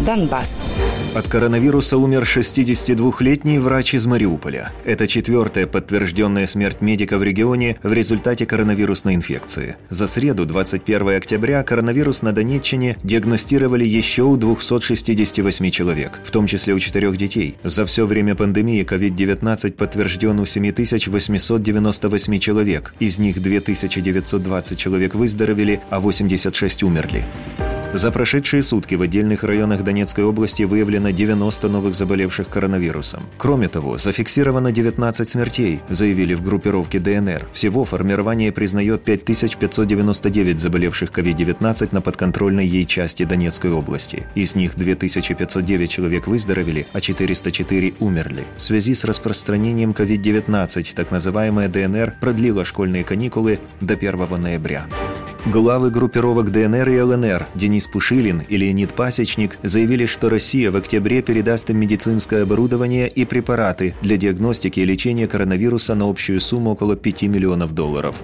Донбасс. От коронавируса умер 62-летний врач из Мариуполя. Это четвертая подтвержденная смерть медика в регионе в результате коронавирусной инфекции. За среду, 21 октября, коронавирус на Донеччине диагностировали еще у 268 человек, в том числе у четырех детей. За все время пандемии COVID-19 подтвержден у 7898 человек. Из них 2920 человек выздоровели, а 86 умерли. За прошедшие сутки в отдельных районах Донецкой области выявлено 90 новых заболевших коронавирусом. Кроме того, зафиксировано 19 смертей, заявили в группировке ДНР. Всего формирование признает 5599 заболевших COVID-19 на подконтрольной ей части Донецкой области. Из них 2509 человек выздоровели, а 404 умерли. В связи с распространением COVID-19 так называемая ДНР продлила школьные каникулы до 1 ноября. Главы группировок ДНР и ЛНР Денис Пушилин и Леонид Пасечник заявили, что Россия в октябре передаст им медицинское оборудование и препараты для диагностики и лечения коронавируса на общую сумму около 5 миллионов долларов.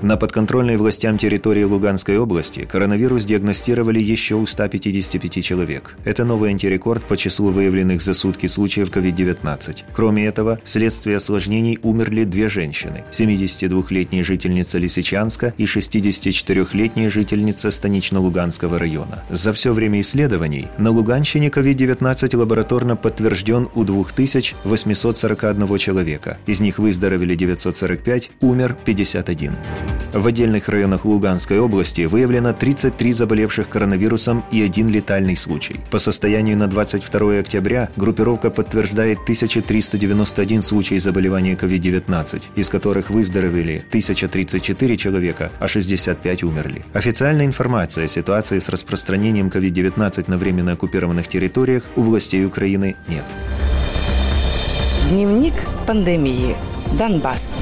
На подконтрольной властям территории Луганской области коронавирус диагностировали еще у 155 человек. Это новый антирекорд по числу выявленных за сутки случаев COVID-19. Кроме этого, вследствие осложнений умерли две женщины – 72-летняя жительница Лисичанска и 64-летняя жительница Станично-Луганского района. За все время исследований на Луганщине COVID-19 лабораторно подтвержден у 2841 человека. Из них выздоровели 945, умер 51. В отдельных районах Луганской области выявлено 33 заболевших коронавирусом и один летальный случай. По состоянию на 22 октября группировка подтверждает 1391 случай заболевания COVID-19, из которых выздоровели 1034 человека, а 65 умерли. Официальной информации о ситуации с распространением COVID-19 на временно оккупированных территориях у властей Украины нет. Дневник пандемии. Донбасс.